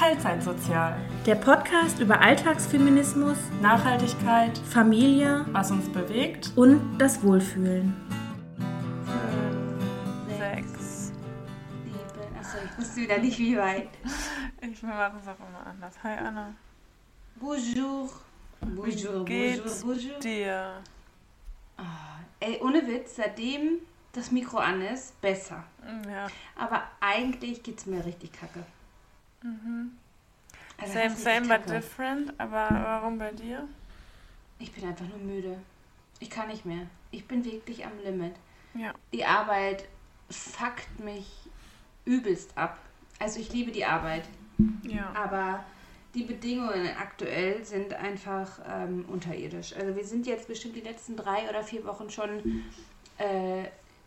Teilzeitsozial. Der Podcast über Alltagsfeminismus, Nachhaltigkeit, Familie, was uns bewegt und das Wohlfühlen. Sechs. Sieben. Achso, ich wusste wieder nicht, wie weit. Ich mache es auch immer anders. Hi Anna. Bonjour. Bonjour, Geht's bonjour, bonjour. dir? Ah, ey, ohne Witz, seitdem das Mikro an ist, besser. Ja. Aber eigentlich geht's mir richtig kacke. Also Same, same, but different. Aber warum bei dir? Ich bin einfach nur müde. Ich kann nicht mehr. Ich bin wirklich am Limit. Ja. Die Arbeit fuckt mich übelst ab. Also ich liebe die Arbeit, Ja. aber die Bedingungen aktuell sind einfach ähm, unterirdisch. Also wir sind jetzt bestimmt die letzten drei oder vier Wochen schon äh,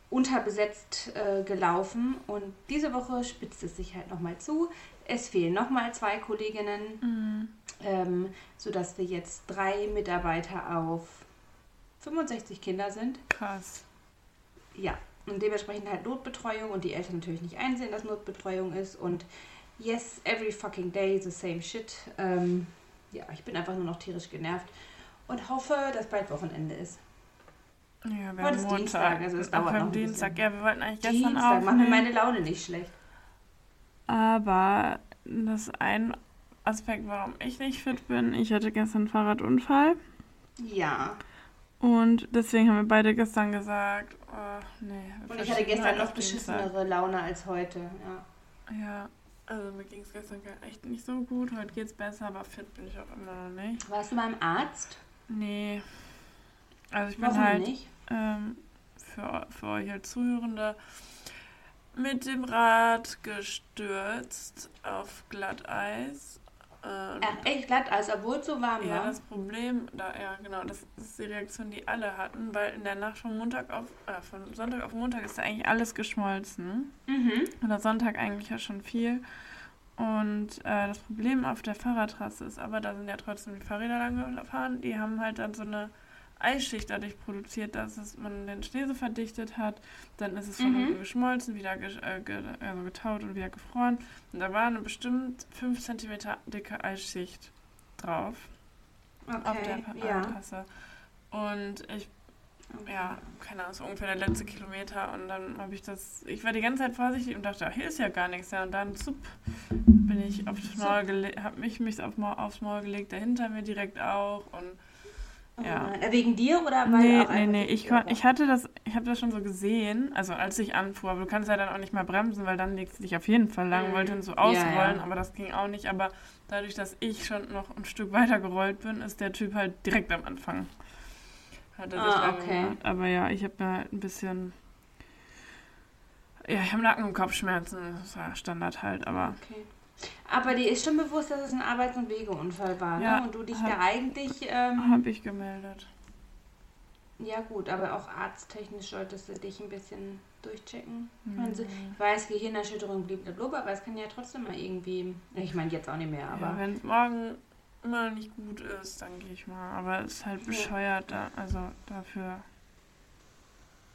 unterbesetzt äh, gelaufen und diese Woche spitzt es sich halt nochmal zu. Es fehlen nochmal zwei Kolleginnen, Mhm. ähm, sodass wir jetzt drei Mitarbeiter auf 65 Kinder sind. Krass. Ja, und dementsprechend halt Notbetreuung und die Eltern natürlich nicht einsehen, dass Notbetreuung ist. Und yes, every fucking day the same shit. Ähm, ja, ich bin einfach nur noch tierisch genervt und hoffe, dass bald Wochenende ist. Ja, wir Heute haben Montag. Dienstag, also es dauert wir noch ein Dienstag. bisschen. Ja, wir wollten eigentlich gestern Dienstag macht mir aufnehmen. meine Laune nicht schlecht. Aber das ist ein Aspekt, warum ich nicht fit bin. Ich hatte gestern einen Fahrradunfall. Ja. Und deswegen haben wir beide gestern gesagt, oh, nee. Und ich hatte gestern halt noch beschissenere Laune als heute. Ja. Ja, also mir ging es gestern echt nicht so gut. Heute geht's besser, aber fit bin ich auch immer noch nicht. Warst du beim Arzt? Nee. Also ich bin Warum halt nicht? ähm, für, für euch als Zuhörende mit dem Rad gestürzt auf Glatteis. Äh, und Ach, echt glatt, als obwohl es so warm Ja, war. das Problem, da, ja genau, das ist die Reaktion, die alle hatten, weil in der Nacht von Montag auf, äh, von Sonntag auf Montag ist da eigentlich alles geschmolzen. Mhm. Oder Sonntag eigentlich ja schon viel. Und äh, das Problem auf der Fahrradtrasse ist aber, da sind ja trotzdem die Fahrräder lang gefahren, die haben halt dann so eine Eisschicht dadurch produziert, dass es, man den Schnee so verdichtet hat. Dann ist es von Mhm. geschmolzen, wieder ge äh, ge also getaut und wieder gefroren. Und da war eine bestimmt 5 cm dicke Eisschicht drauf auf der Okay, Pa- ja. Und ich ja, keine Ahnung, so ungefähr der letzte Kilometer und dann habe ich das, ich war die ganze Zeit vorsichtig und dachte, ach, hier ist ja gar nichts, ja, und dann zup, bin ich aufs Maul gelegt, habe mich, mich auf, aufs Maul gelegt, der hinter mir direkt auch und ja. nein. Wegen dir oder weil Nee, nee, nee, ich, kon, ich hatte das, ich habe das schon so gesehen, also als ich anfuhr, aber du kannst ja dann auch nicht mehr bremsen, weil dann legst du dich auf jeden Fall lang, Mhm. wollte dann so Ja, ausrollen, ja. aber das ging auch nicht, aber dadurch, dass ich schon noch ein Stück weiter gerollt bin, ist der Typ halt direkt am Anfang. Hat er sich Ah, okay. gemacht. Aber ja, ich habe da ein bisschen, ja, ich habe Nacken- und Kopfschmerzen, das ja Standard halt, aber Okay. Aber dir ist schon bewusst, dass es ein Arbeits- und Wegeunfall war, Ja, ne? Und du dich hab- da eigentlich, ähm, habe ich gemeldet. ja gut, aber auch arzttechnisch solltest du dich ein bisschen durchchecken. Mhm. Man so- Ich weiß, Gehirnerschütterung blieb blablabla, aber es kann ja trotzdem mal irgendwie, ich meine jetzt auch nicht mehr, Ja, aber wenn es morgen immer noch nicht gut ist, dann gehe ich mal. Aber es ist halt bescheuert, da, also dafür.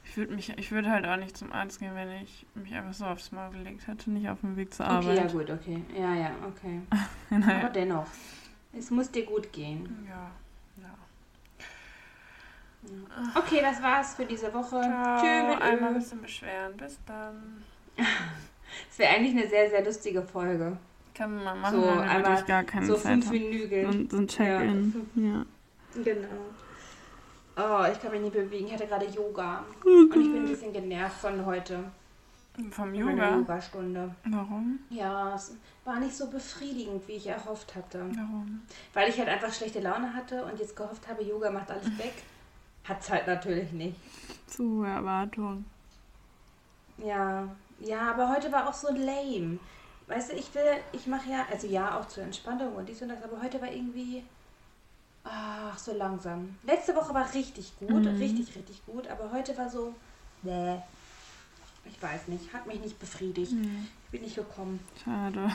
Ich würde mich, ich würde halt auch nicht zum Arzt gehen, wenn ich mich einfach so aufs Maul gelegt hätte, nicht auf dem Weg zur okay, ja Arbeit. gut, okay, ja, ja, okay. naja. Aber dennoch, es muss dir gut gehen. Ja, ja. Okay, das war's für diese Woche. Ciao, Tschö mit einmal ein bisschen beschweren. Bis dann. Es wäre eigentlich eine sehr, sehr lustige Folge. Können wir mal machen, So, wenn wir gar keine so Zeit fünf ein- so ein Check-in. Ja. Genau. Oh, ich kann mich nicht bewegen. Ich hatte gerade Yoga. Und ich bin ein bisschen genervt von heute. Vom Von meiner Yoga? Yogastunde. Warum? Ja, es war nicht so befriedigend, wie ich erhofft hatte. Warum? Weil ich halt einfach schlechte Laune hatte und jetzt gehofft habe, Yoga macht alles weg. Hat's halt natürlich nicht. Zu hohe Erwartung. Ja, ja, aber heute war auch so lame. Weißt du, ich will, ich mache ja, also ja, auch zur Entspannung und dies und das, aber heute war irgendwie, ach, so langsam. Letzte Woche war richtig gut, Mhm. richtig, richtig gut, aber heute war so, nee, ich weiß nicht, hat mich nicht befriedigt. Hm, Ich bin nicht gekommen. schade.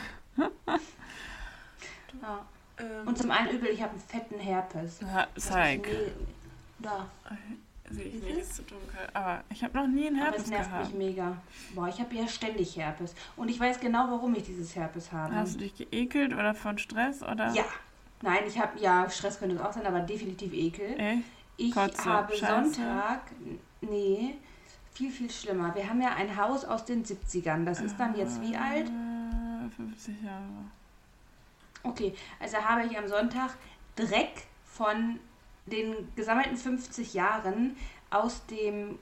Ja. Ähm, Und zum einen übel, ich habe einen fetten Herpes. ja, zeig. Da. Sehe ich nicht, ist zu dunkel. Aber ich habe noch nie einen Aber Herpes es nervt gehabt. mich mega. Boah, ich habe ja ständig Herpes. Und ich weiß genau, warum ich dieses Herpes habe. Hast du dich geekelt oder von Stress oder? Ja. Nein, ich habe, ja, Stress könnte es auch sein, aber definitiv Ekel. Ey, Ich Kotze, habe Scheiße. Sonntag, nee, viel, viel schlimmer. Wir haben ja ein Haus aus den 70ern. Das ist dann jetzt wie alt? Äh, 50 Jahre. Okay, also habe ich am Sonntag Dreck von den gesammelten 50 Jahren aus dem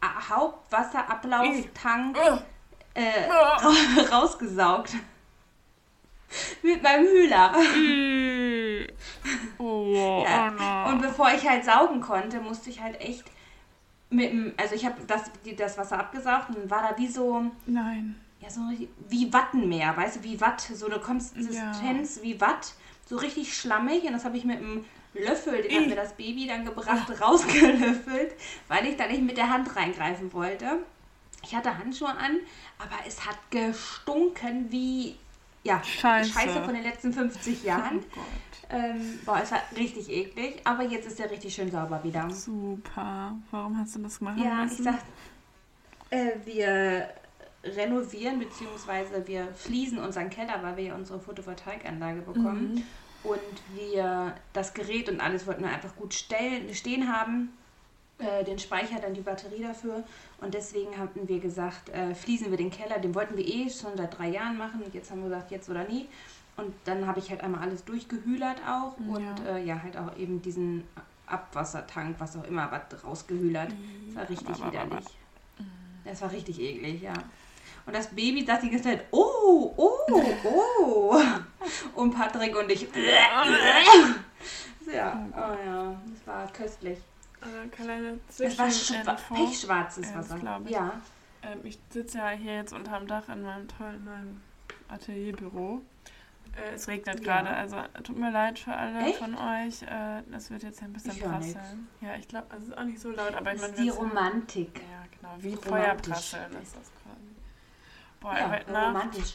A- Hauptwasserablauftank äh, rausgesaugt. Mit meinem Hühler. Ih. oh, Ja. oh. Und bevor ich halt saugen konnte, musste ich halt echt mit dem, also ich habe das, das Wasser abgesaugt und dann war da wie so, Nein. ja, so wie Wattenmeer, weißt du, wie Watt, so eine Konsistenz wie Watt, so richtig schlammig und das habe ich mit einem Löffel, den hat mir das Baby dann gebracht, rausgelöffelt, weil ich da nicht mit der Hand reingreifen wollte. Ich hatte Handschuhe an, aber es hat gestunken wie, ja, Scheiße. Scheiße von den letzten 50 Jahren. Oh. Ähm, boah, es war richtig eklig, aber jetzt ist er richtig schön sauber wieder. Super. Warum hast du das machen Ja, ich müssen? sag, äh, wir renovieren bzw. wir fließen unseren Keller, weil wir ja unsere Photovoltaikanlage bekommen. Mhm. Und wir das Gerät und alles wollten wir einfach gut stellen, stehen haben. Äh, den Speicher, dann die Batterie dafür. Und deswegen hatten wir gesagt, äh, fließen wir den Keller. Den wollten wir eh schon seit drei Jahren machen. Und jetzt haben wir gesagt, jetzt oder nie. Und dann habe ich halt einmal alles durchgehühlert auch. Und Ja. äh, ja, halt auch eben diesen Abwassertank, was auch immer, was rausgehühlert. Das war richtig Aber, aber, aber. widerlich. Das war richtig eklig, ja. Und das Baby dachte die ganze Zeit, oh, oh, oh. Und Patrick und ich, ja, oh ja, das war köstlich. Äh, kleine Es war Zwischeninfo. pechschwarzes das Wasser. ich. Ja. Ähm, ich sitze ja hier jetzt unterm Dach in meinem tollen neuen Atelierbüro. Äh, es regnet Ja. gerade, also tut mir leid für alle Echt? von euch. Äh, das wird jetzt ein bisschen Ich prasseln. Ja, ich glaube, es ist auch nicht so laut, aber ich Das meine, ist die sind- Romantik. Ja, genau, wie. Feuerprasseln ist das quasi. Boah, Ja, heute Nacht romantisch.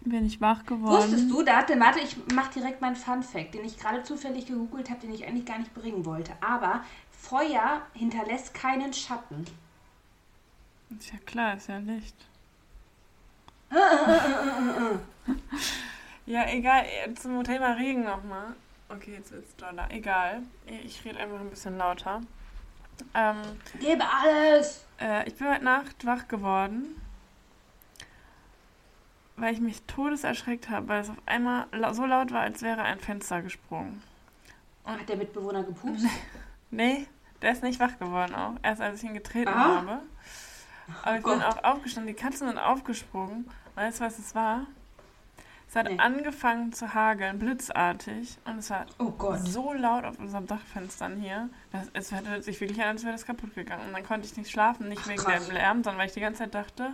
bin ich wach geworden. Wusstest du, da hatte, warte, ich mach direkt meinen Fun Fact, den ich gerade zufällig gegoogelt habe, den ich eigentlich gar nicht bringen wollte. Aber Feuer hinterlässt keinen Schatten. Ist ja klar, ist ja Licht. ja, egal, äh, zum Thema Regen nochmal. Okay, jetzt wird's doller. Egal. Ich rede einfach ein bisschen lauter. Ähm, Gebe alles! äh, ich bin heute Nacht wach geworden, weil ich mich todeserschreckt habe, weil es auf einmal so laut war, als wäre ein Fenster gesprungen. Hat der Mitbewohner gepupst? Nee, der ist nicht wach geworden auch. Erst als ich ihn getreten Ah. habe. Aber ich Oh bin auch aufgestanden, die Katzen sind aufgesprungen. Weißt du, was es war? Es hat Nee. angefangen zu hageln, blitzartig. Und es war Oh so laut auf unseren Dachfenstern hier. Dass es hörte sich wirklich an, als wäre das kaputt gegangen. Und dann konnte ich nicht schlafen, nicht Ach, wegen krass. dem Lärm, sondern weil ich die ganze Zeit dachte,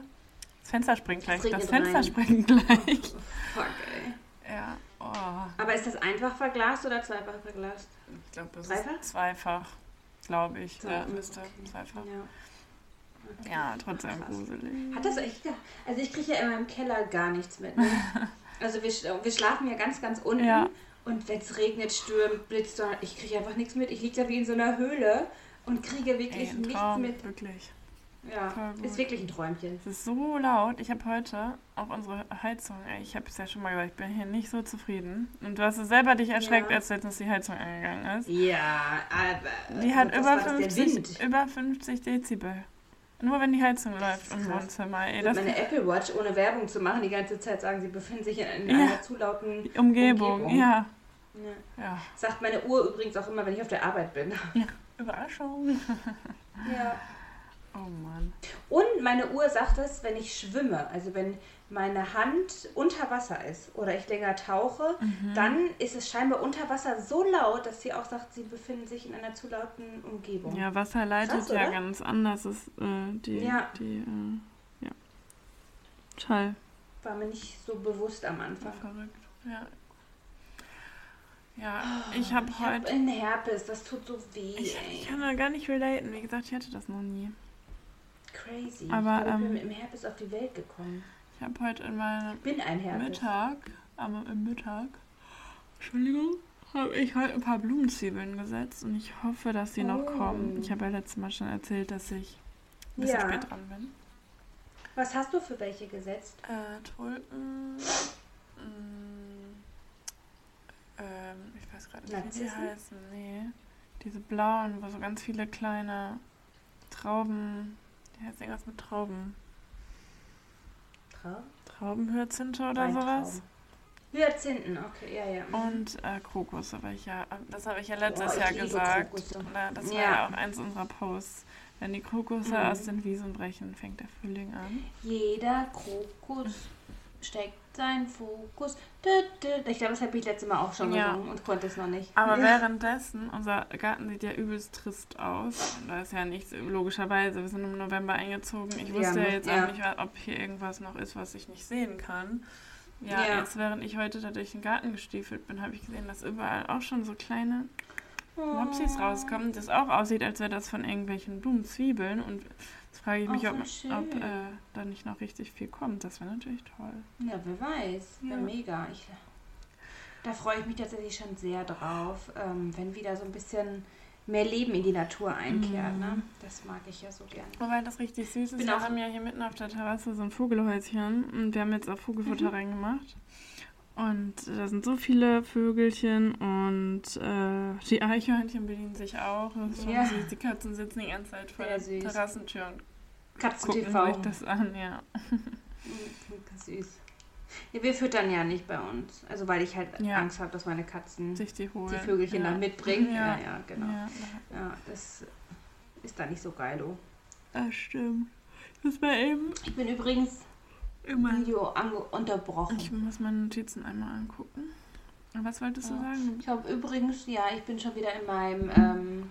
das Fenster springt gleich. Das Fenster rein. springt gleich. Fuck, ey. Ja, oh. Aber ist das einfach verglast oder zweifach verglast? Ich glaube, es Zweifach? ist zweifach. Glaube ich. Ja, müsste okay. Ja. Ja, trotzdem Krass. gruselig. Hat das echt. Also ich kriege ja in meinem Keller gar nichts mit. Ne? Also wir, wir schlafen ja ganz, ganz unten. Ja. Und wenn es regnet, stürmt, blitzt, ich kriege einfach nichts mit. Ich liege da wie in so einer Höhle und kriege wirklich Ey, nichts mit. wirklich. Ja, ist wirklich ein Träumchen. Es ist so laut. Ich habe heute auch unsere Heizung, ich habe es ja schon mal gesagt, ich bin hier nicht so zufrieden. Und du hast es selber dich erschreckt, Ja. als letztens die Heizung angegangen ist. Ja, aber. Die hat über war das, der 50, Wind. über 50 Dezibel. Nur wenn die Heizung läuft im. Wohnzimmer. Ey, Und das meine Apple Watch, ohne Werbung zu machen, die ganze Zeit sagen, sie befinden sich in, in Ja. einer zu lauten. Umgebung, Umgebung. ja. Ja. Ja. Sagt meine Uhr übrigens auch immer, wenn ich auf der Arbeit bin. Überraschung. Ja. Oh Mann. Und meine Uhr sagt es, wenn ich schwimme, also wenn meine Hand unter Wasser ist oder ich länger tauche, Mhm. dann ist es scheinbar unter Wasser so laut, dass sie auch sagt, sie befinden sich in einer zu lauten Umgebung. Ja, Wasser leitet Krass, ja ganz anders. Ist, äh, die, Ja. die, äh, ja. Schall. War mir nicht so bewusst am Anfang. Verrückt. Ja. Ja, ich habe Ich habe heute. einen Herpes, das tut so weh. Ich, ich kann da gar nicht relaten. Wie gesagt, ich hatte das noch nie. Crazy. Aber, ich ich bin ähm, mit dem Herpes auf die Welt gekommen. Ich habe heute in meinem. Mittag, am im Mittag, Entschuldigung, habe ich heute ein paar Blumenzwiebeln gesetzt und ich hoffe, dass sie noch Oh. kommen. Ich habe ja letztes Mal schon erzählt, dass ich ein bisschen Ja. spät dran bin. Was hast du für welche gesetzt? Äh, Tulpen. mm, ähm, ich weiß gerade nicht, wie die heißen. Nee. Diese blauen, wo so ganz viele kleine Trauben. Heißt irgendwas mit Trauben. Trau Traubenhyazinthe oder sowas. Hyazinthen, okay, ja, ja. Und äh, Krokus, aber ich ja, das habe ich ja letztes Boah, ich Jahr gesagt. Na, das war Ja. ja auch eins unserer Posts. Wenn die Krokusse Mhm. aus den Wiesen brechen, fängt der Frühling an. Jeder Krokus steckt seinen Fokus. Ich glaube, das habe ich letztes Mal auch schon Ja. gesungen und konnte es noch nicht. Aber ja. währenddessen, unser Garten sieht ja übelst trist aus. Und Da ist ja nichts, logischerweise. Wir sind im November eingezogen. Ich Ja, wusste ja ne? jetzt Ja. auch nicht, ob hier irgendwas noch ist, was ich nicht sehen kann. Ja, Ja. jetzt während ich heute da durch den Garten gestiefelt bin, habe ich gesehen, dass überall auch schon so kleine Mopsis rauskommen, das auch aussieht, als wäre das von irgendwelchen Blumenzwiebeln. Und jetzt frage ich mich, Oh, ob, ob äh, da nicht noch richtig viel kommt. Das wäre natürlich toll. Ja, wer weiß. Ja. Mega. Ich, da freue ich mich tatsächlich schon sehr drauf, ähm, wenn wieder so ein bisschen mehr Leben in die Natur einkehrt. Mhm. Ne? Das mag ich ja so gern. Wobei das richtig süß ist. Bin Wir haben ja hier mitten auf der Terrasse so ein Vogelhäuschen und wir haben jetzt auch Vogelfutter Mhm. reingemacht. Und da sind so viele Vögelchen und äh, die Eichhörnchen bedienen sich auch. Das ist schon Ja. süß. Die Katzen sitzen die ganze Zeit vor Sehr der süß. Terrassentür und Katzen gucken TV. sich das an, ja. Ganz süß. Ja, wir füttern ja nicht bei uns. Also weil ich halt Ja. Angst habe, dass meine Katzen Sich die holen. die Vögelchen ja. dann mitbringen. Ja. Ja, genau. Ja, das ist da nicht so geil. Oh. das stimmt. Das war eben Ich bin übrigens immer. Video unterbrochen. Ich muss meine Notizen einmal angucken. Was wolltest du Ja. sagen? Ich habe übrigens, ja, ich bin schon wieder in meinem, ähm,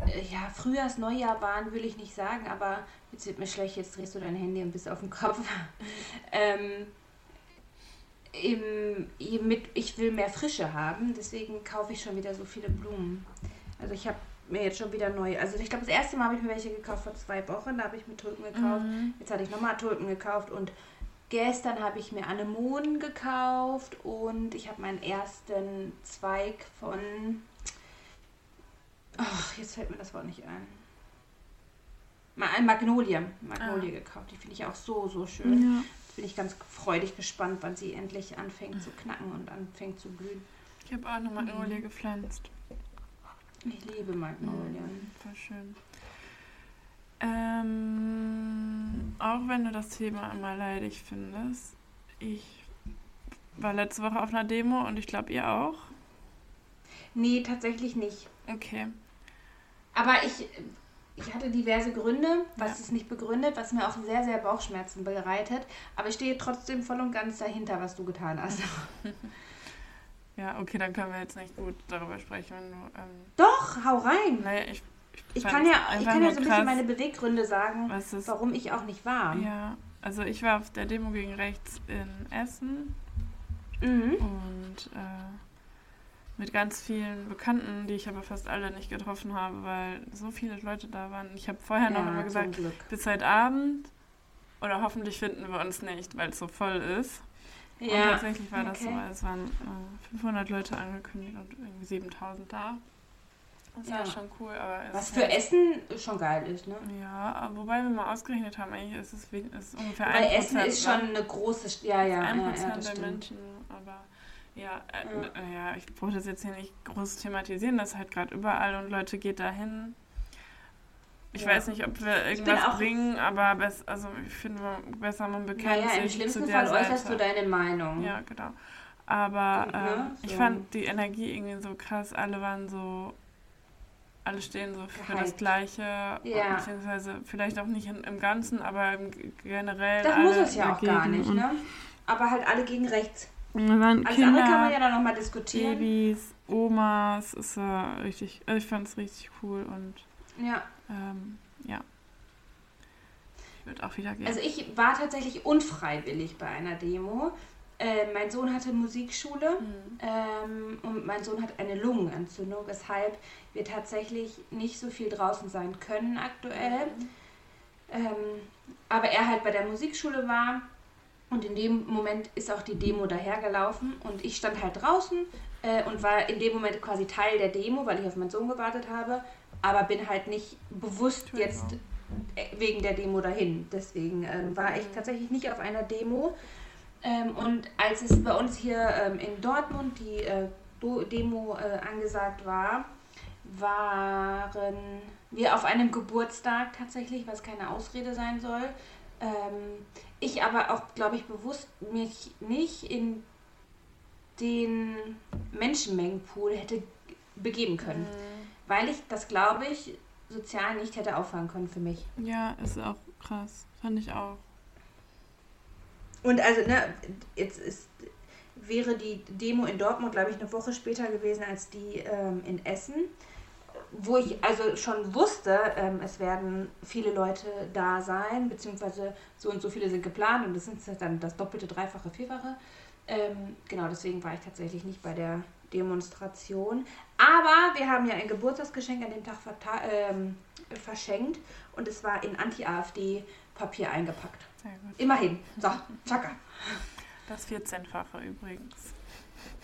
äh, ja, Frühjahrs-, Neujahr waren, will ich nicht sagen, aber jetzt wird mir schlecht, jetzt drehst du dein Handy ein bisschen auf den Kopf. ähm, im, mit, ich will mehr Frische haben, deswegen kaufe ich schon wieder so viele Blumen. Also ich habe mir jetzt schon wieder neu, also ich glaube das erste Mal habe ich mir welche gekauft vor zwei Wochen, da habe ich mir Tulpen gekauft. Mhm. Jetzt hatte ich nochmal Tulpen gekauft und gestern habe ich mir Anemonen gekauft und ich habe meinen ersten Zweig von. Ach, jetzt fällt mir das Wort nicht ein. Ma- Ein Magnolie. Magnolie gekauft. Die finde ich auch so, so schön. Ja. Jetzt bin ich ganz freudig gespannt, wann sie endlich anfängt zu knacken und anfängt zu blühen. Ich habe auch eine Magnolie gepflanzt. Ich liebe Magnolien. Voll schön. Ähm, auch wenn du das Thema immer leidig findest, ich war letzte Woche auf einer Demo und ich glaube ihr auch. Nee, tatsächlich nicht. Okay. Aber ich, ich hatte diverse Gründe, was Ja. es nicht begründet, was mir auch sehr, sehr Bauchschmerzen bereitet. Aber ich stehe trotzdem voll und ganz dahinter, was du getan hast. Ja, okay, dann können wir jetzt nicht gut darüber sprechen, du. Ähm, Doch, hau rein. naja, ich. Ich fand kann ja, ich kann ja nur so ein bisschen meine Beweggründe sagen, ist, warum ich auch nicht war. Ja, also ich war auf der Demo gegen rechts in Essen Mhm. und äh, mit ganz vielen Bekannten, die ich aber fast alle nicht getroffen habe, weil so viele Leute da waren. Ich habe vorher noch immer gesagt, bis heute Abend oder hoffentlich finden wir uns nicht, weil es so voll ist. Und Ja, tatsächlich war das so. okay. Es waren äh, 500 Leute angekündigt und irgendwie 7000 da. Das war Ja. schon cool, aber es was für halt- Essen schon geil ist, ne? Ja, wobei wir mal ausgerechnet haben, eigentlich ist es, ist ungefähr Weil 1%. Essen ist schon ne? eine große, ja, ja, ein ja, Prozent ja, der. Menschen, aber ja, äh, Ja. ja, ich brauche das jetzt hier nicht groß thematisieren, das ist halt gerade überall und Leute geht dahin. Ich Ja. weiß nicht, ob wir irgendwas bringen, aber also ich finde besser, man bekennt Naja, im sich schlimmsten zu der Fall äußerst Seite. du deine Meinung. Ja, genau. Aber ne? ähm, ich So. fand die Energie irgendwie so krass. Alle waren so, alle stehen so für das Gehypt. Gleiche. Ja. Beziehungsweise vielleicht auch nicht in, im Ganzen, aber im, generell. Das muss es ja auch gar nicht, ne? Aber halt alle gegen rechts. Da waren Alles andere kann man ja dann nochmal diskutieren. Babys, Omas. Es war richtig, also ich fand es richtig cool und Ja. Ähm, ja. Ich würde auch wieder gehen. Also ich war tatsächlich unfreiwillig bei einer Demo. Äh, mein Sohn hatte Musikschule Mhm. ähm, und mein Sohn hat eine Lungenentzündung, weshalb wir tatsächlich nicht so viel draußen sein können aktuell. Mhm. Ähm, aber er halt bei der Musikschule war Und in dem Moment ist auch die Demo dahergelaufen und ich stand halt draußen äh, und war in dem Moment quasi Teil der Demo, weil ich auf meinen Sohn gewartet habe, aber bin halt nicht bewusst jetzt äh, wegen der Demo dahin. Deswegen äh, war ich tatsächlich nicht auf einer Demo. Ähm, und als es bei uns hier ähm, in Dortmund die äh, Demo äh, angesagt war, waren wir auf einem Geburtstag tatsächlich, was keine Ausrede sein soll. Ähm, ich aber auch, glaube ich, bewusst mich nicht in den Menschenmengenpool hätte begeben können. Mhm. Weil ich das, glaube ich, sozial nicht hätte auffangen können für mich. Ja, ist auch krass. Fand ich auch. Und also, ne, jetzt ist, wäre die Demo in Dortmund, glaube ich, eine Woche später gewesen als die ähm, in Essen wo ich also schon wusste, ähm, es werden viele Leute da sein, beziehungsweise so und so viele sind geplant und das sind dann das doppelte, dreifache, vierfache. Ähm, genau, deswegen war ich tatsächlich nicht bei der Demonstration. Aber wir haben ja ein Geburtstagsgeschenk an dem Tag ähm, verschenkt und es war in Anti-AfD-Papier eingepackt. Sehr gut. Immerhin. So, tschakka. Das 14-fache übrigens.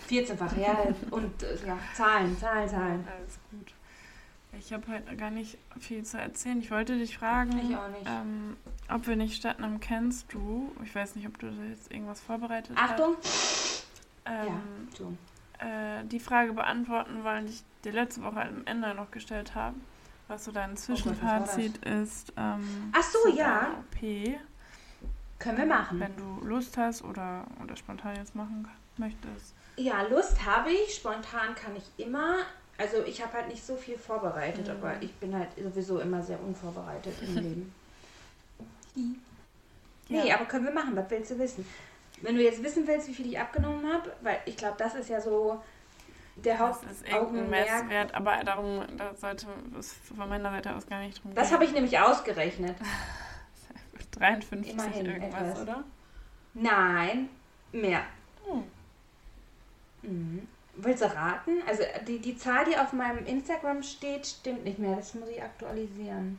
14-fache, ja. Und äh, ja, Zahlen, Zahlen, Zahlen. Alles gut. Ich habe heute gar nicht viel zu erzählen. Ich wollte dich fragen, ähm, ob wir nicht statt einem Kennst du, ich weiß nicht, ob du jetzt irgendwas vorbereitet Achtung. hast. Achtung! Ähm, äh, die Frage beantworten wollen, die ich dir letzte Woche am Ende noch gestellt habe. Was so dein Zwischenfazit oh Gott, ist. Ähm, Ach so, ja. OP. Können wir machen. Wenn du Lust hast oder, oder spontan jetzt machen möchtest. Ja, Lust habe ich. Spontan kann ich immer. Also ich habe halt nicht so viel vorbereitet, mhm. aber ich bin halt sowieso immer sehr unvorbereitet im Leben. Nee, ja. aber können wir machen, was willst du wissen? Wenn du jetzt wissen willst, wie viel ich abgenommen habe, weil ich glaube, das ist ja so der Hauptaugenmerk. aber darum da sollte es von meiner Seite aus gar nicht drum gehen. Das habe ich nämlich ausgerechnet. 53 Immerhin irgendwas, etwas. oder? Nein, mehr. Hm. Mhm. Willst du raten? Also die, die Zahl, die auf meinem Instagram steht, stimmt nicht mehr. Das muss ich aktualisieren.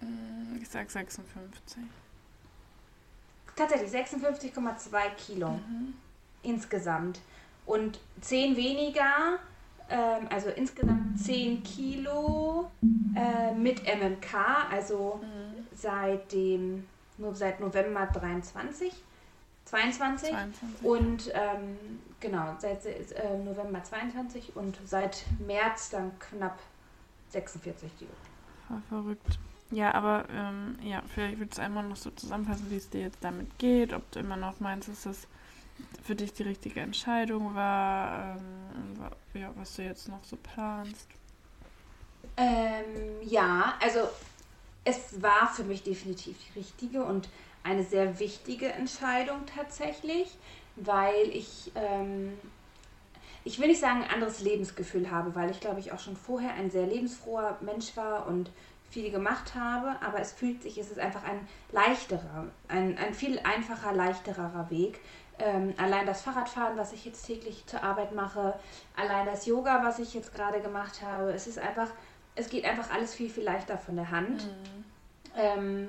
Mm, ich sag 56. Tatsächlich 56,2 Kilo mhm. insgesamt. Und 10 weniger, ähm, also insgesamt 10 Kilo äh, mit MMK, also mhm. seit dem, nur seit November 23. 22. 22. Und ähm, genau, seit äh, November 22 und seit März dann knapp 46 Kilo. War verrückt. Ja, aber ähm, ja, vielleicht würdest du einmal noch so zusammenfassen, wie es dir jetzt damit geht, ob du immer noch meinst, dass das für dich die richtige Entscheidung war, ähm, ja, was du jetzt noch so planst. Ähm, ja, also es war für mich definitiv die richtige und eine sehr wichtige Entscheidung tatsächlich, weil ich, ähm, ich will nicht sagen, ein anderes Lebensgefühl habe, weil ich glaube ich auch schon vorher ein sehr lebensfroher Mensch war und viel gemacht habe, aber es fühlt sich, es ist einfach ein leichterer, ein, ein viel einfacher, leichterer Weg. Ähm, allein das Fahrradfahren, was ich jetzt täglich zur Arbeit mache, allein das Yoga, was ich jetzt gerade gemacht habe, es ist einfach, es geht einfach alles viel, viel leichter von der Hand. Mhm. Ähm,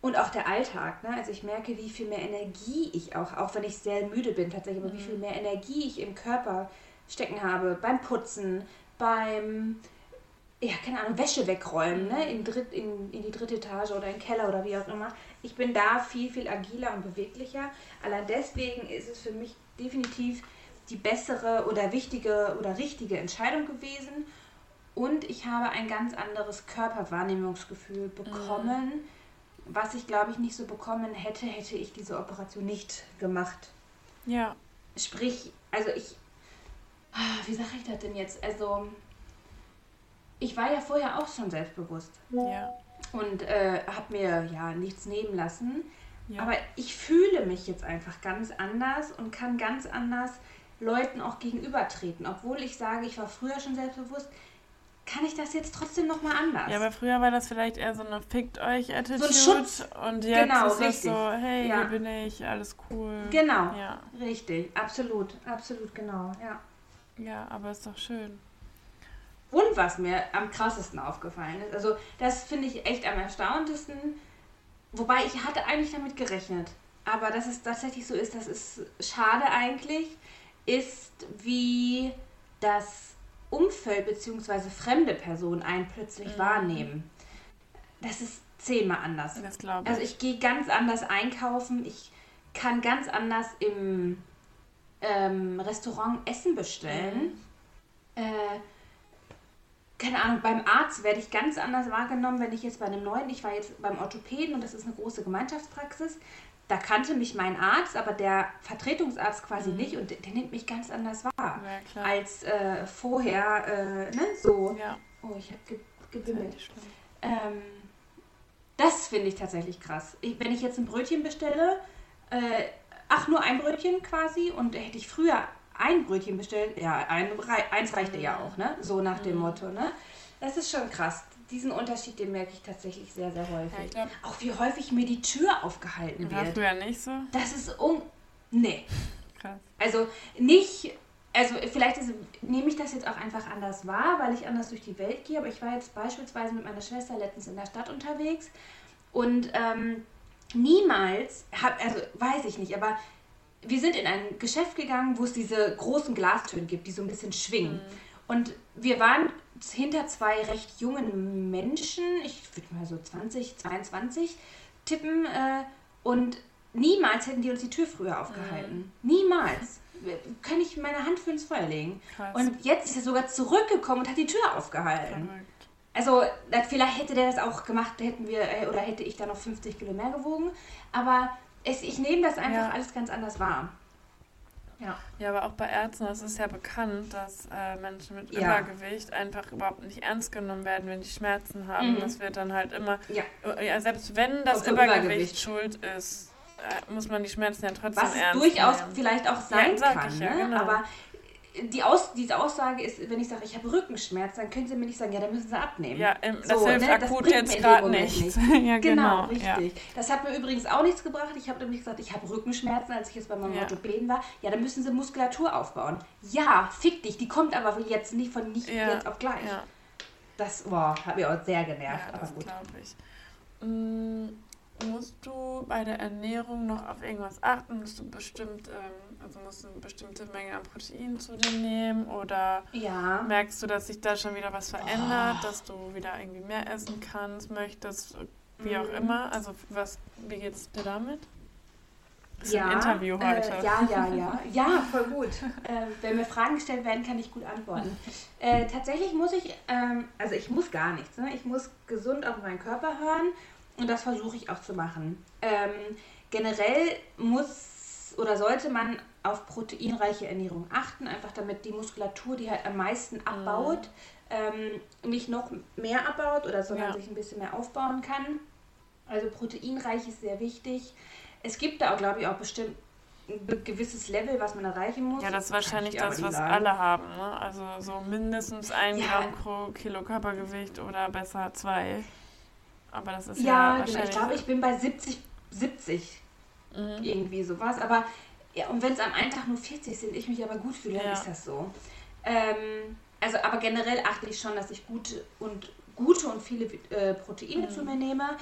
und auch der Alltag, ne? Also ich merke, wie viel mehr Energie ich auch, auch wenn ich sehr müde bin tatsächlich, aber mhm. wie viel mehr Energie ich im Körper stecken habe beim Putzen, beim, ja, keine Ahnung, Wäsche wegräumen, ne? in, dritt, in, in die dritte Etage oder in den Keller oder wie auch immer. Ich bin da viel, viel agiler und beweglicher. Allein deswegen ist es für mich definitiv die bessere oder wichtige oder richtige Entscheidung gewesen. Und ich habe ein ganz anderes Körperwahrnehmungsgefühl bekommen. Mhm was ich glaube ich nicht so bekommen hätte, hätte ich diese Operation nicht gemacht. Ja. Sprich, also ich, ah, wie sage ich das denn jetzt? Also, ich war ja vorher auch schon selbstbewusst. Ja. Und äh, habe mir ja nichts nehmen lassen. Ja. Aber ich fühle mich jetzt einfach ganz anders und kann ganz anders Leuten auch gegenübertreten. Obwohl ich sage, ich war früher schon selbstbewusst, kann ich das jetzt trotzdem nochmal anders? Ja, aber früher war das vielleicht eher so eine Fickt euch Attitude. So ein Schutz. Und jetzt genau, ist richtig. das so, hey, ja. hier bin ich, alles cool. Genau, ja. richtig, absolut, absolut genau, ja. Ja, aber ist doch schön. Und was mir am krassesten aufgefallen ist, also das finde ich echt am erstauntesten, wobei ich hatte eigentlich damit gerechnet. aber dass es tatsächlich so ist, das ist schade eigentlich, ist, wie das Umfeld bzw. fremde Personen einen plötzlich mhm. wahrnehmen. Das ist zehnmal anders. Das glaube ich. Also ich gehe ganz anders einkaufen, ich kann ganz anders im ähm, Restaurant Essen bestellen. Mhm. Äh, keine Ahnung, beim Arzt werde ich ganz anders wahrgenommen, wenn ich jetzt bei einem neuen, ich war jetzt beim Orthopäden und das ist eine große Gemeinschaftspraxis, da kannte mich mein Arzt, aber der Vertretungsarzt quasi mhm. nicht und der, der, nimmt mich ganz anders wahr ja, als äh, vorher, äh, ne, so. Ja. Oh, ich habe ge gebimmelt. Ähm, das finde ich tatsächlich krass. Ich, wenn ich jetzt ein Brötchen bestelle, äh, ach, nur ein Brötchen quasi und hätte ich früher ein Brötchen bestellt, ja, ein, eins reichte ja auch, ne? So nach dem mhm. Motto, ne? Das ist schon krass. Diesen Unterschied, den merke ich tatsächlich sehr, sehr häufig. Ja, auch wie häufig mir die Tür aufgehalten wird. War früher nicht so? Das ist um. Nee. Krass. Also nicht. Also vielleicht ist, nehme ich das jetzt auch einfach anders wahr, weil ich anders durch die Welt gehe. Aber ich war jetzt beispielsweise mit meiner Schwester letztens in der Stadt unterwegs und ähm, niemals, hab, also weiß ich nicht, aber wir sind in ein Geschäft gegangen, wo es diese großen Glastüren gibt, die so ein bisschen schwingen. Mhm. Und wir waren hinter zwei recht jungen Menschen, ich würde mal so 20, 22 tippen, äh, und niemals hätten die uns die Tür früher aufgehalten. Mhm. Niemals. Kann ich meine Hand für ins Feuer legen. Krass. Und jetzt ist er sogar zurückgekommen und hat die Tür aufgehalten. Verrückt. Also, vielleicht hätte der das auch gemacht, hätten wir, äh, oder hätte ich da noch 50 Kilo mehr gewogen. Aber es, ich nehme das einfach ja. alles ganz anders wahr. Ja. ja, aber auch bei Ärzten ist es ja bekannt, dass äh, Menschen mit ja. Übergewicht einfach überhaupt nicht ernst genommen werden, wenn die Schmerzen haben. Mhm. Das wird dann halt immer, ja. ja selbst wenn das Übergewicht, Übergewicht, schuld ist, äh, muss man die Schmerzen ja trotzdem Was ernst durchaus nehmen. vielleicht auch sein kann, ne? Genau. aber die Aus, diese Aussage ist, wenn ich sage, ich habe Rückenschmerzen, dann können sie mir nicht sagen, ja, dann müssen sie abnehmen. Ja, im, das so, hilft ne? akut das jetzt gerade nicht. nicht. ja, genau, genau, richtig. Ja. Das hat mir übrigens auch nichts gebracht. Ich habe nämlich gesagt, ich habe Rückenschmerzen, als ich jetzt bei meinem ja. Orthopäden war. Ja, dann müssen sie Muskulatur aufbauen. Ja, fick dich, die kommt aber jetzt nicht von nicht ja. jetzt auf gleich. Das boah, hat mir auch sehr genervt. Ja, das glaube ich. Musst du bei der Ernährung noch auf irgendwas achten? Musst du bestimmt, ähm, also musst du eine bestimmte Menge an Protein zu dir nehmen? Oder ja. merkst du, dass sich da schon wieder was verändert, oh. dass du wieder irgendwie mehr essen kannst, möchtest, wie auch mhm. immer? Also was, wie geht's dir damit? Das ist ja, ein Interview äh, heute. Äh, ja, ja, ja. Ja, voll gut. äh, wenn mir Fragen gestellt werden, kann ich gut antworten. Äh, tatsächlich muss ich, ähm, also ich muss gar nichts. Ne? Ich muss gesund auf meinen Körper hören und das versuche ich auch zu machen. Ähm, generell muss oder sollte man auf proteinreiche Ernährung achten, einfach damit die Muskulatur, die halt am meisten mhm. abbaut, ähm, nicht noch mehr abbaut oder sondern ja. sich ein bisschen mehr aufbauen kann. Also proteinreich ist sehr wichtig. Es gibt da auch, glaube ich, auch bestimmt ein gewisses Level, was man erreichen muss. Ja, das ist wahrscheinlich das, was sagen. alle haben. Ne? Also so mindestens ein ja. Gramm pro Kilo Körpergewicht oder besser zwei. Aber das ist ja. Ja, genau. Ich glaube, ich bin bei 70, 70. Mhm. Irgendwie sowas. Aber ja, und wenn es am einen Tag nur 40 sind, ich mich aber gut fühle, dann ja. ist das so. Ähm, also, aber generell achte ich schon, dass ich gute und gute und viele äh, Proteine mhm. zu mir nehme.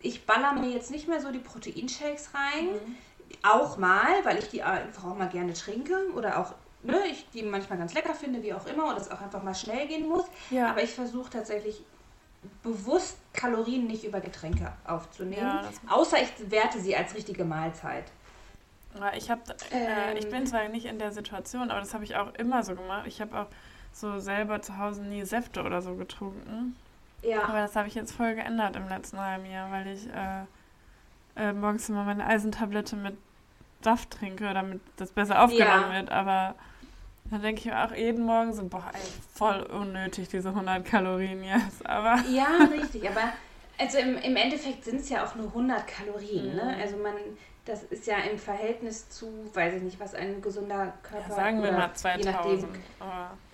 Ich baller mir jetzt nicht mehr so die Proteinshakes rein. Mhm. Auch mal, weil ich die einfach auch mal gerne trinke oder auch ne, ich die manchmal ganz lecker finde, wie auch immer, und es auch einfach mal schnell gehen muss. Ja. Aber ich versuche tatsächlich bewusst Kalorien nicht über Getränke aufzunehmen, ja, außer ich werte sie als richtige Mahlzeit. Ich, hab, äh, ähm, ich bin zwar nicht in der Situation, aber das habe ich auch immer so gemacht. Ich habe auch so selber zu Hause nie Säfte oder so getrunken. Ja. Aber das habe ich jetzt voll geändert im letzten halben Jahr, weil ich äh, äh, morgens immer meine Eisentablette mit Saft trinke, damit das besser aufgenommen ja. wird. Aber dann denke ich mir auch jeden Morgen so, boah, ey, voll unnötig, diese 100 Kalorien jetzt. Aber ja, richtig. Aber also im, im Endeffekt sind es ja auch nur 100 Kalorien. Ne? Mhm. Ne? Also man, das ist ja im Verhältnis zu, weiß ich nicht, was ein gesunder Körper... Ja, sagen wir mal 2000.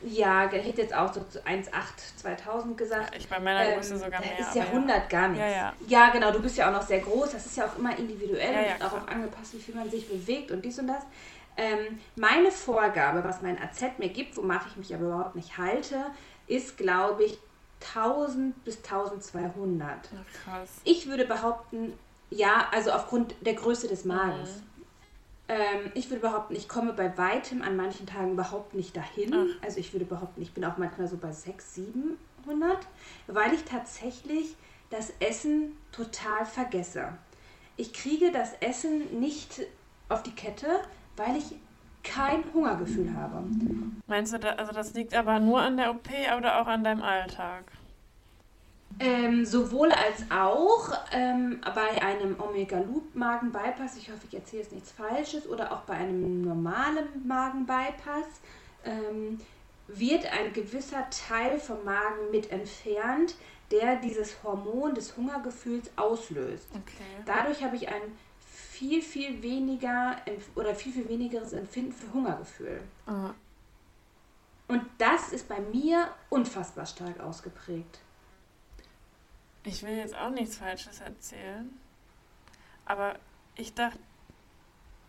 ja, ich hätte jetzt auch so 1,8, 2000 gesagt. Ich bei meiner ähm, sogar mehr. Das ist ja 100 ja. gar nichts. Ja, ja. genau, du bist ja auch noch sehr groß. Das ist ja auch immer individuell und darauf angepasst, wie viel man sich bewegt und dies und das. Ähm, meine Vorgabe, was mein AZ mir gibt, womach ich mich aber überhaupt nicht halte, ist, glaube ich, 1000 bis 1200. Ach, krass. Ich würde behaupten, ja, also aufgrund der Größe des Magens. Mhm. Ähm, ich würde behaupten, ich komme bei weitem an manchen Tagen überhaupt nicht dahin. Ach. Also ich würde behaupten, ich bin auch manchmal so bei 600, 700, weil ich tatsächlich das Essen total vergesse. Ich kriege das Essen nicht auf die Kette, weil ich kein Hungergefühl habe. Meinst du, da, also das liegt aber nur an der OP oder auch an deinem Alltag? Ähm, sowohl als auch ähm, bei einem Omega-Loop-Magen-Bypass, ich hoffe, ich erzähle jetzt nichts Falsches, oder auch bei einem normalen Magen-Bypass, ähm, wird ein gewisser Teil vom Magen mit entfernt, der dieses Hormon des Hungergefühls auslöst. Okay. Dadurch habe ich ein viel, viel weniger oder viel, viel wenigeres Empfinden für Hungergefühl. Oh. Und das ist bei mir unfassbar stark ausgeprägt. Ich will jetzt auch nichts Falsches erzählen, aber ich dachte,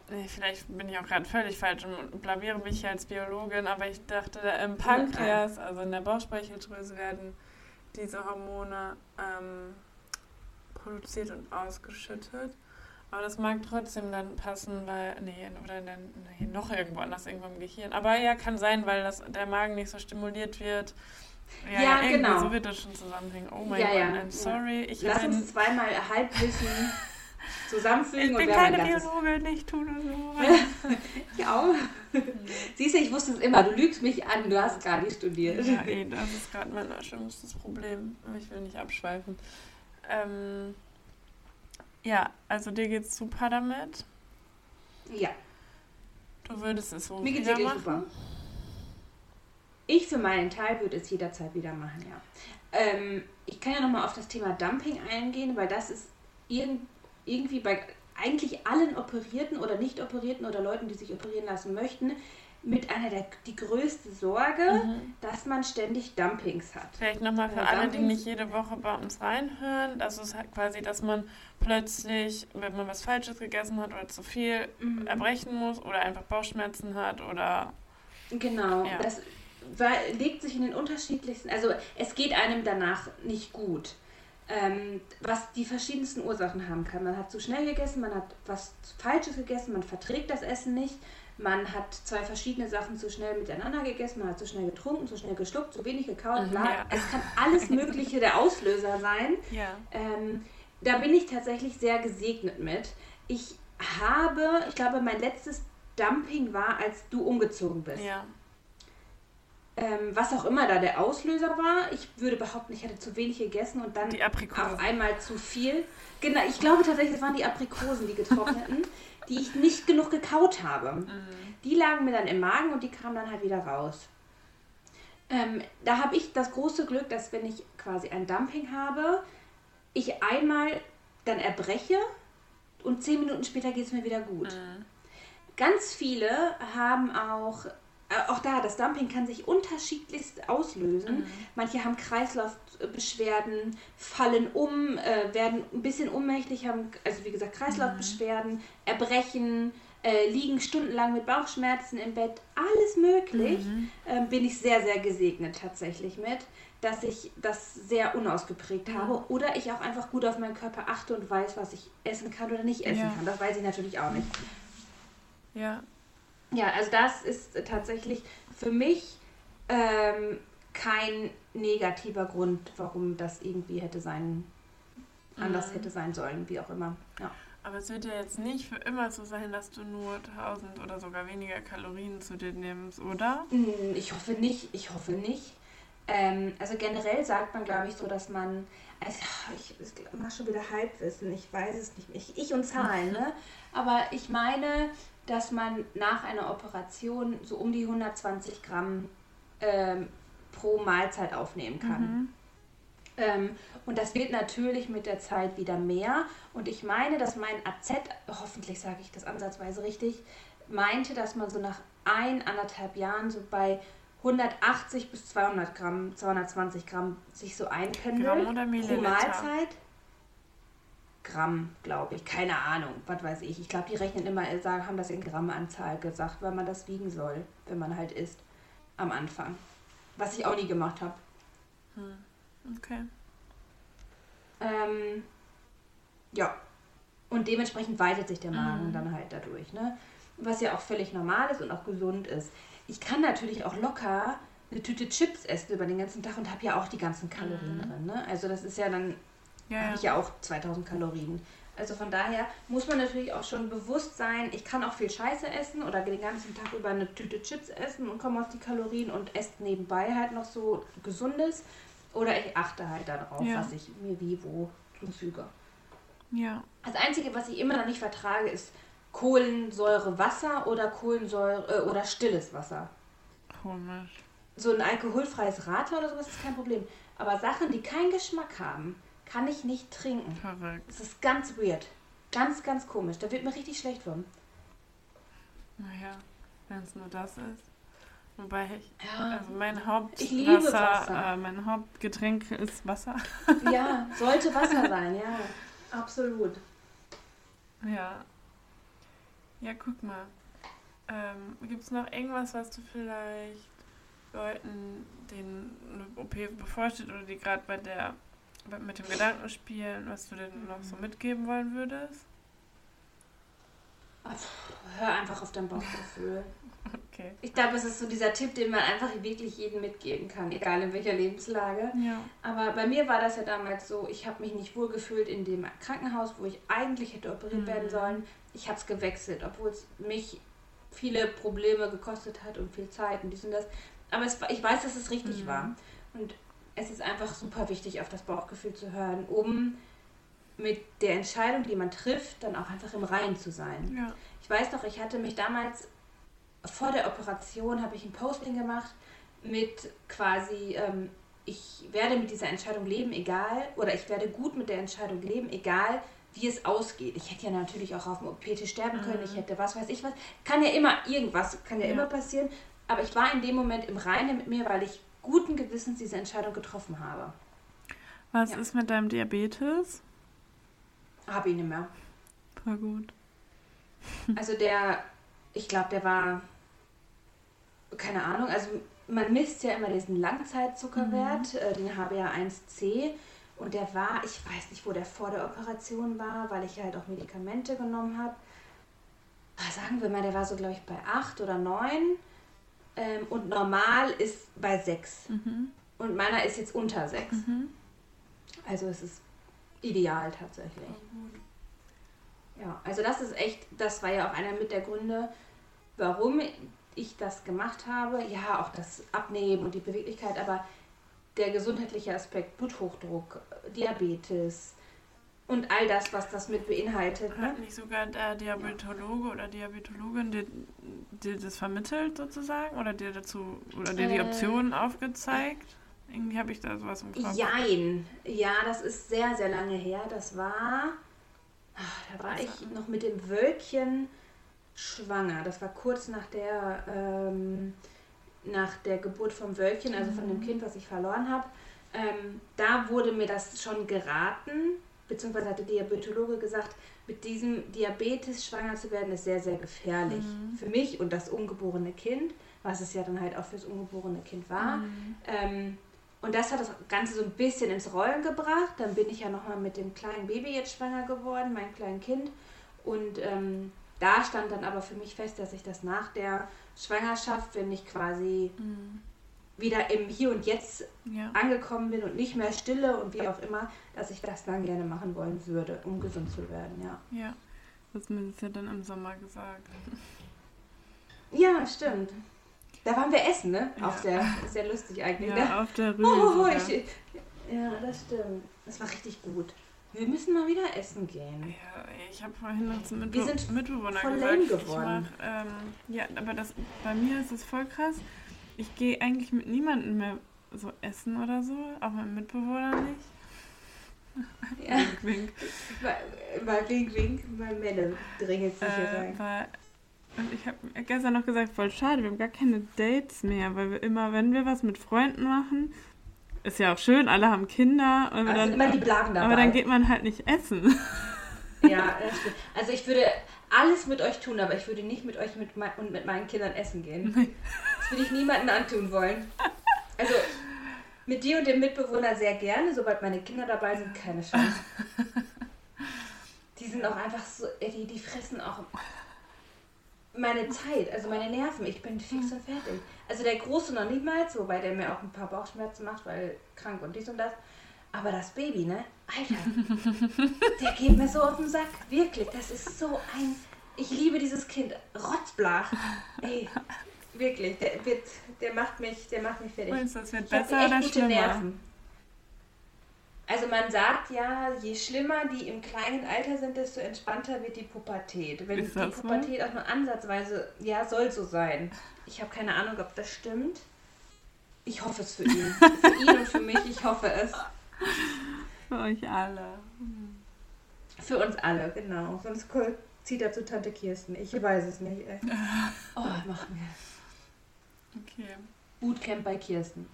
nee, vielleicht bin ich auch gerade völlig falsch und blamiere mich als Biologin, aber ich dachte, im Pankreas, also in der Bauchspeicheldrüse, werden diese Hormone ähm, produziert und ausgeschüttet. Aber das mag trotzdem dann passen, weil, nee, oder dann, nee, noch irgendwo anders, irgendwo im Gehirn. Aber ja, kann sein, weil das, der Magen nicht so stimuliert wird ja, ja, ja genau. So wird das schon zusammenhängen. Oh mein ja, Gott, ja. I'm sorry. Ich Lass bin... uns zweimal Halbwissen zusammenfügen. Ich bin keine Biologin, ich tue nur so. auch. Siehst du, ich wusste es immer. Du lügst mich an, du hast gar nicht studiert. Ja, ey, das ist gerade mein schlimmstes Problem. Ich will nicht abschweifen. Ähm, ja, also dir geht's super damit. Ja. Du würdest es so Mir geht's wirklich machen? super. Ich für meinen Teil würde es jederzeit wieder machen, ja. Ähm, ich kann ja nochmal auf das Thema Dumping eingehen, weil das ist irg irgendwie bei eigentlich allen Operierten oder nicht Operierten oder Leuten, die sich operieren lassen möchten, mit einer der die größte Sorge, mhm. dass man ständig Dumpings hat. Vielleicht nochmal für alle, die nicht jede Woche bei uns reinhören, das ist halt quasi, dass man plötzlich, wenn man was Falsches gegessen hat oder zu viel, mhm. erbrechen muss oder einfach Bauchschmerzen hat oder Genau, ja. das legt sich in den unterschiedlichsten, also es geht einem danach nicht gut. Ähm, was die verschiedensten Ursachen haben kann. Man hat zu schnell gegessen, man hat was Falsches gegessen, man verträgt das Essen nicht, man hat zwei verschiedene Sachen zu schnell miteinander gegessen, man hat zu schnell getrunken, zu schnell geschluckt, zu wenig gekaut, bla. Ja. Es kann alles Mögliche der Auslöser sein. Ja. Ähm, da bin ich tatsächlich sehr gesegnet mit. Ich habe, ich glaube, mein letztes Dumping war, als du umgezogen bist. Ja ähm, was auch immer da der Auslöser war. Ich würde behaupten, ich hatte zu wenig gegessen und dann auf einmal zu viel. Genau, ich glaube tatsächlich, es waren die Aprikosen, die getrockneten, die ich nicht genug gekaut habe. Mhm. Die lagen mir dann im Magen und die kamen dann halt wieder raus. Ähm, da habe ich das große Glück, dass wenn ich quasi ein Dumping habe, ich einmal dann erbreche und zehn Minuten später geht es mir wieder gut. Mhm. Ganz viele haben auch auch da, das Dumping kann sich unterschiedlichst auslösen. Mhm. Manche haben Kreislaufbeschwerden, fallen um, äh, werden ein bisschen ohnmächtig, haben, also wie gesagt, Kreislaufbeschwerden, mhm. erbrechen, äh, liegen stundenlang mit Bauchschmerzen im Bett, alles möglich. Mhm. Ähm, bin ich sehr, sehr gesegnet tatsächlich mit, dass ich das sehr unausgeprägt mhm. habe oder ich auch einfach gut auf meinen Körper achte und weiß, was ich essen kann oder nicht essen ja. kann. Das weiß ich natürlich auch nicht. Ja, ja, also das ist tatsächlich für mich ähm, kein negativer Grund, warum das irgendwie hätte sein, anders mhm. hätte sein sollen, wie auch immer. Ja. Aber es wird ja jetzt nicht für immer so sein, dass du nur 1000 oder sogar weniger Kalorien zu dir nimmst, oder? Mm, ich hoffe nicht, ich hoffe nicht. Ähm, also generell sagt man, glaube ich, so, dass man, ich, ich mache schon wieder Halbwissen, ich weiß es nicht, ich, ich und Zahlen, ne? Aber ich meine, dass man nach einer Operation so um die 120 Gramm ähm, pro Mahlzeit aufnehmen kann. Mhm. Ähm, und das wird natürlich mit der Zeit wieder mehr. Und ich meine, dass mein AZ, hoffentlich sage ich das ansatzweise richtig, meinte, dass man so nach ein, anderthalb Jahren so bei 180 bis 200 Gramm, 220 Gramm sich so einpendelt Gramm oder Milliliter? pro Mahlzeit. Gramm, glaube ich. Keine Ahnung, was weiß ich. Ich glaube, die rechnen immer, äh, sagen, haben das in Grammanzahl gesagt, weil man das wiegen soll, wenn man halt isst. Am Anfang. Was ich auch nie gemacht habe. Hm. Okay. Ähm, ja. Und dementsprechend weitet sich der Magen mhm. dann halt dadurch. Ne? Was ja auch völlig normal ist und auch gesund ist. Ich kann natürlich auch locker eine Tüte Chips essen über den ganzen Tag und habe ja auch die ganzen Kalorien mhm. drin. Ne? Also das ist ja dann, ja. habe ich ja auch 2000 Kalorien. Also von daher muss man natürlich auch schon bewusst sein, ich kann auch viel Scheiße essen oder den ganzen Tag über eine Tüte Chips essen und komme auf die Kalorien und esse nebenbei halt noch so Gesundes. Oder ich achte halt darauf, ja. was ich mir wie wo zufüge. Ja. Das Einzige, was ich immer noch nicht vertrage, ist Kohlensäure Wasser oder Kohlensäure äh, oder stilles Wasser. Komisch. So ein alkoholfreies Radler oder sowas ist kein Problem. Aber Sachen, die keinen Geschmack haben, kann ich nicht trinken. Verrückt. Das ist ganz weird. Ganz, ganz komisch. Da wird mir richtig schlecht von. Naja, wenn es nur das ist. Wobei ich, ja, also mein Hauptwasser, Wasser. Äh, mein Hauptgetränk ist Wasser. Ja, sollte Wasser sein, ja. Absolut. Ja. Ja, guck mal. Ähm, Gibt es noch irgendwas, was du vielleicht Leuten, denen eine OP bevorsteht oder die gerade bei der mit dem Gedanken spielen, was du denn noch so mitgeben wollen würdest? Hör einfach auf dein Bauchgefühl. Okay. Ich glaube, es ist so dieser Tipp, den man einfach wirklich jedem mitgeben kann, egal in welcher Lebenslage. Ja. Aber bei mir war das ja damals so, ich habe mich nicht wohl gefühlt in dem Krankenhaus, wo ich eigentlich hätte operiert mhm. werden sollen. Ich habe es gewechselt, obwohl es mich viele Probleme gekostet hat und viel Zeit und dies und das. Aber es, ich weiß, dass es richtig mhm. war. Und es ist einfach super wichtig, auf das Bauchgefühl zu hören, um mit der Entscheidung, die man trifft, dann auch einfach im Reinen zu sein. Ja. Ich weiß noch, ich hatte mich damals vor der Operation habe ich ein Posting gemacht mit quasi, ähm, ich werde mit dieser Entscheidung leben, egal, oder ich werde gut mit der Entscheidung leben, egal wie es ausgeht. Ich hätte ja natürlich auch auf dem OP-Tisch sterben können, mhm. ich hätte was weiß ich was. Kann ja immer irgendwas, kann ja, ja, immer passieren. Aber ich war in dem Moment im Reinen mit mir, weil ich guten Gewissens diese Entscheidung getroffen habe. Was ja. ist mit deinem Diabetes? Habe ich nicht mehr. Voll gut. Also der, ich glaube, der war keine Ahnung, also man misst ja immer diesen Langzeitzuckerwert, mhm. äh, den HbA1c. Und der war, ich weiß nicht, wo der vor der Operation war, weil ich halt auch Medikamente genommen habe. Ah, sagen wir mal, der war so, glaube ich, bei 8 oder 9. Ähm, und normal ist bei 6. Mhm. Und meiner ist jetzt unter 6. Mhm. Also es ist ideal tatsächlich. Ja, also das ist echt, das war ja auch einer mit der Gründe, warum ich das gemacht habe, ja, auch das Abnehmen und die Beweglichkeit, aber der gesundheitliche Aspekt, Bluthochdruck, Diabetes und all das, was das mit beinhaltet. Ne? Hat nicht sogar der Diabetologe oder Diabetologin dir, dir das vermittelt sozusagen oder dir dazu oder dir die äh, Optionen aufgezeigt? Irgendwie habe ich da sowas im Kopf. Jein. Ja, das ist sehr, sehr lange her. Das war, ach, da war ich noch mit dem Wölkchen schwanger. Das war kurz nach der, ähm, nach der Geburt vom Wölkchen, also von dem mhm. Kind, was ich verloren habe. Ähm, da wurde mir das schon geraten, beziehungsweise hat der Diabetologe gesagt, mit diesem Diabetes schwanger zu werden, ist sehr, sehr gefährlich mhm. für mich und das ungeborene Kind, was es ja dann halt auch fürs ungeborene Kind war. Mhm. Ähm, und das hat das Ganze so ein bisschen ins Rollen gebracht. Dann bin ich ja nochmal mit dem kleinen Baby jetzt schwanger geworden, meinem kleinen Kind. Und ähm, da stand dann aber für mich fest, dass ich das nach der Schwangerschaft, wenn ich quasi mhm. wieder im Hier und Jetzt ja. angekommen bin und nicht mehr stille und wie auch immer, dass ich das dann gerne machen wollen würde, um gesund zu werden, ja. Ja, das mir das ja dann im Sommer gesagt. Ja, stimmt. Da waren wir essen, ne? Ja. Auf der, sehr lustig eigentlich. Ja, ne? auf der Rüge. Oh, oh, ich, ja, das stimmt. Das war richtig gut. Wir müssen mal wieder essen gehen. Ja, ich habe vorhin noch zum Mitbe Wir sind Mitbewohner voll gesagt. geworden. Mach, ähm, ja, aber das, bei mir ist es voll krass. Ich gehe eigentlich mit niemandem mehr so essen oder so, auch mit Mitbewohnern nicht. Ja. wink, wink. Mal wink, wink, mal Männer dringend sich hier rein. Weil, und ich habe gestern noch gesagt, voll schade, wir haben gar keine Dates mehr, weil wir immer, wenn wir was mit Freunden machen, ist ja auch schön, alle haben Kinder. Aber also dann, immer die Blagen dabei. Aber dann geht man halt nicht essen. Ja, das stimmt. Also ich würde alles mit euch tun, aber ich würde nicht mit euch mit mein, und mit meinen Kindern essen gehen. Das würde ich niemandem antun wollen. Also mit dir und dem Mitbewohner sehr gerne, sobald meine Kinder dabei sind, keine Chance. Die sind auch einfach so, ey, die, die fressen auch meine Zeit, also meine Nerven. Ich bin fix und fertig. Also der Große noch niemals, wobei der mir auch ein paar Bauchschmerzen macht, weil krank und dies und das. Aber das Baby, ne? Alter, der geht mir so auf den Sack. Wirklich, das ist so ein. Ich liebe dieses Kind. Rotzblach. Ey, wirklich, der, wird, der, macht, mich, der macht mich fertig. Meinst du, das wird Ich besser oder gute schlimmer? Nerven. Also man sagt ja, je schlimmer die im kleinen Alter sind, desto entspannter wird die Pubertät. Wenn Ist die das so? Pubertät auch nur ansatzweise, ja, soll so sein. Ich habe keine Ahnung, ob das stimmt. Ich hoffe es für ihn. für ihn und für mich, ich hoffe es. Für euch alle. Für uns alle, genau. Sonst zieht er zu Tante Kirsten. Ich weiß es nicht. Ey. Oh, machen wir. Okay. Bootcamp bei Kirsten.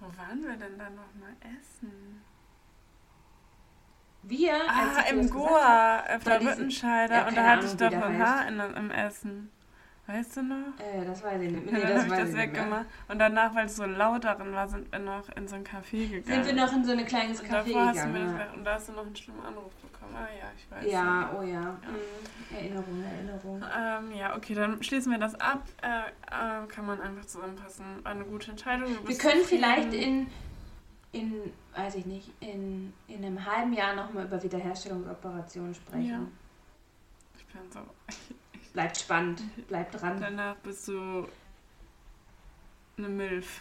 Wo waren wir denn dann noch mal essen? Wir, Ah, im Goa, auf der Rüttenscheider. Ja, und da hatte ich doch ein. Haar in, im Essen. Weißt du noch? Äh, das weiß ich nicht. Ja, Nee, dann das habe ich das weggemacht. Und danach, weil es so laut darin war, sind wir noch in so ein Café gegangen. Sind wir noch in so ein kleines Café davor hast du mir gegangen. ja. Und da hast du noch einen schlimmen Anruf bekommen. Ah ja, ich weiß. Ja, oh ja. Mhm. Erinnerung, Erinnerung. Ähm, ja, okay, dann schließen wir das ab. Äh, äh, kann man einfach zusammenfassen. War eine gute Entscheidung. Du Wir können vielleicht in, in, weiß ich nicht, in, in einem halben Jahr nochmal über Wiederherstellungsoperationen sprechen. Ja. Ich bin so. Bleibt spannend, bleibt dran. Danach bist du eine Milf.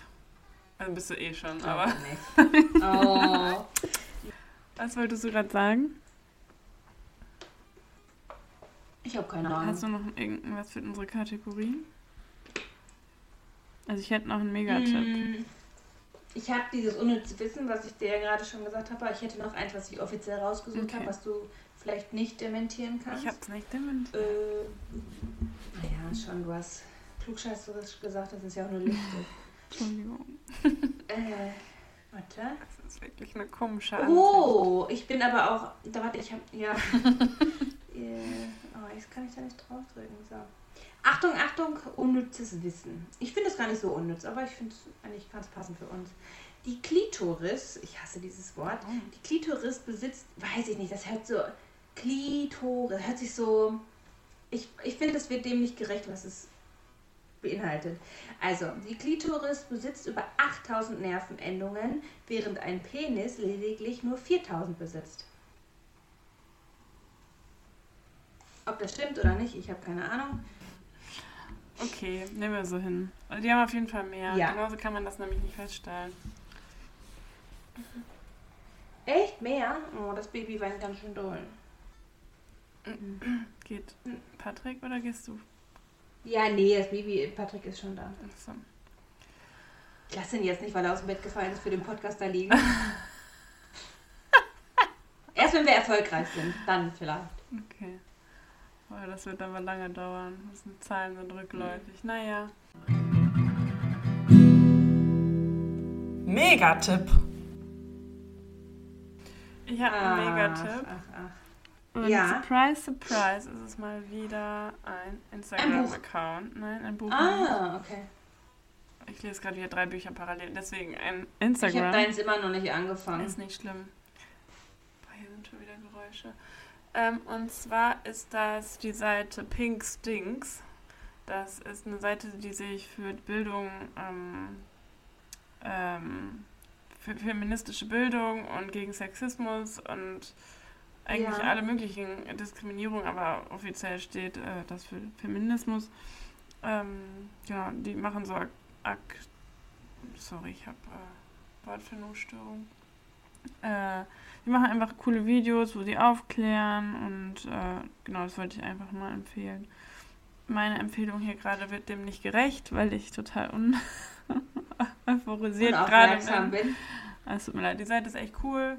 Also bist du eh schon, Glaub aber. nicht. Oh. Was wolltest du gerade sagen? Ich habe keine Ahnung. Hast du noch irgendwas für unsere Kategorien? Also ich hätte noch einen Megatipp. Mm, Ich habe dieses unnütze Wissen, was ich dir ja gerade schon gesagt habe, aber ich hätte noch eins, was ich offiziell rausgesucht Okay. habe, was du vielleicht nicht dementieren kannst. Ich hab's nicht dementiert. Äh, naja, schon, du hast klugscheißerisch gesagt, das ist ja auch nur Liste. Entschuldigung. äh, warte. Das ist wirklich eine komische Ansicht. Oh, ich bin aber auch. Da warte, ich habe. Ja. Äh, oh, jetzt kann ich da nicht draufdrücken. So. Achtung, Achtung, unnützes Wissen. Ich finde es gar nicht so unnütz, aber ich finde es eigentlich ganz passend für uns. Die Klitoris, ich hasse dieses Wort, Warum? die Klitoris besitzt, weiß ich nicht, das hört so. Klitoris, hört sich so. Ich, ich finde, das wird dem nicht gerecht, was es beinhaltet. Also, die Klitoris besitzt über 8000 Nervenendungen, während ein Penis lediglich nur 4000 besitzt. Ob das stimmt oder nicht, ich habe keine Ahnung. Okay, nehmen wir so hin. Also Die haben auf jeden Fall mehr. Ja. Genauso kann man das nämlich nicht feststellen. Echt mehr? Oh, das Baby weint ganz schön doll. Geht Patrick oder gehst du? Ja, nee, das Baby, Patrick ist schon da. Achso. Ich lasse ihn jetzt nicht, weil er aus dem Bett gefallen ist, für den Podcast da liegen. Erst wenn wir erfolgreich sind, dann vielleicht. Okay. Boah, das wird aber lange dauern. Das sind Zahlen sind rückläufig. Naja. Megatipp. Ich habe einen Megatipp. Ach, ach, ach. Und Ja. surprise, surprise, ist es mal wieder ein. Instagram-Account. Nein, ein Buch. Ah, okay. Ich lese gerade wieder drei Bücher parallel, deswegen ein Ich habe Instagram. deins immer noch nicht angefangen. Ist nicht schlimm. Boah, hier sind schon wieder Geräusche. Ähm, und zwar ist das die Seite Pink Stinks. Das ist eine Seite, die sich für Bildung, ähm, ähm, für feministische Bildung und gegen Sexismus und eigentlich Ja. alle möglichen Diskriminierungen, aber offiziell steht äh, das für Feminismus. Ähm, genau, die machen so ak, ak sorry, ich habe äh, Wortfindungsstörung. Äh, die machen einfach coole Videos, wo sie aufklären und äh, genau, das wollte ich einfach mal empfehlen. Meine Empfehlung hier gerade wird dem nicht gerecht, weil ich total un euphorisiert gerade bin. bin. Es tut mir leid, die Seite ist echt cool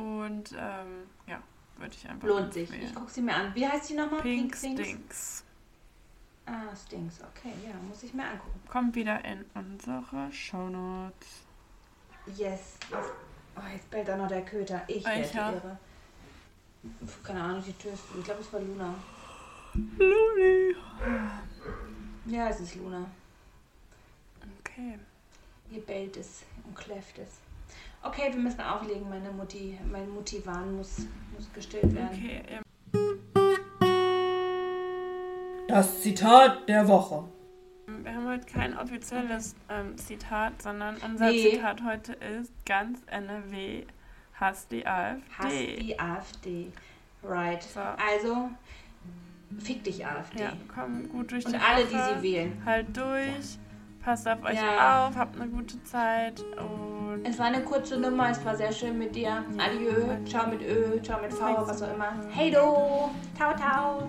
und ähm, ja, würde ich einfach Lohnt sich. empfehlen. Ich gucke sie mir an. Wie heißt sie nochmal? Pink Stinks? Stinks. Ah, Stinks. Okay, ja, muss ich mir angucken. Kommt wieder in unsere Shownotes. Yes. yes. Oh, jetzt bellt auch noch der Köter. Ich werde irre. Keine Ahnung, die Tür ist. Ich glaube, es war Luna. Luni. Ja, es ist Luna. Okay. Hier bellt es und kläfft es. Okay, wir müssen auflegen, meine Mutti. Mein Mutti-Wahn muss, muss gestillt werden. Okay, ähm, Das Zitat der Woche. wir haben heute kein offizielles ähm, Zitat, sondern unser Nee. Zitat heute ist ganz NRW hasst die AfD. Hasst die AfD. Right. So. Also, fick dich, AfD. Ja, komm gut durch Und die alle, die Woche. sie wählen. Halt durch, passt auf euch Ja. auf, habt eine gute Zeit und Es war eine kurze Nummer, es war sehr schön mit dir. Adieu, ciao mit Ö, ciao mit V, was auch immer. Hey do, ciao, ciao.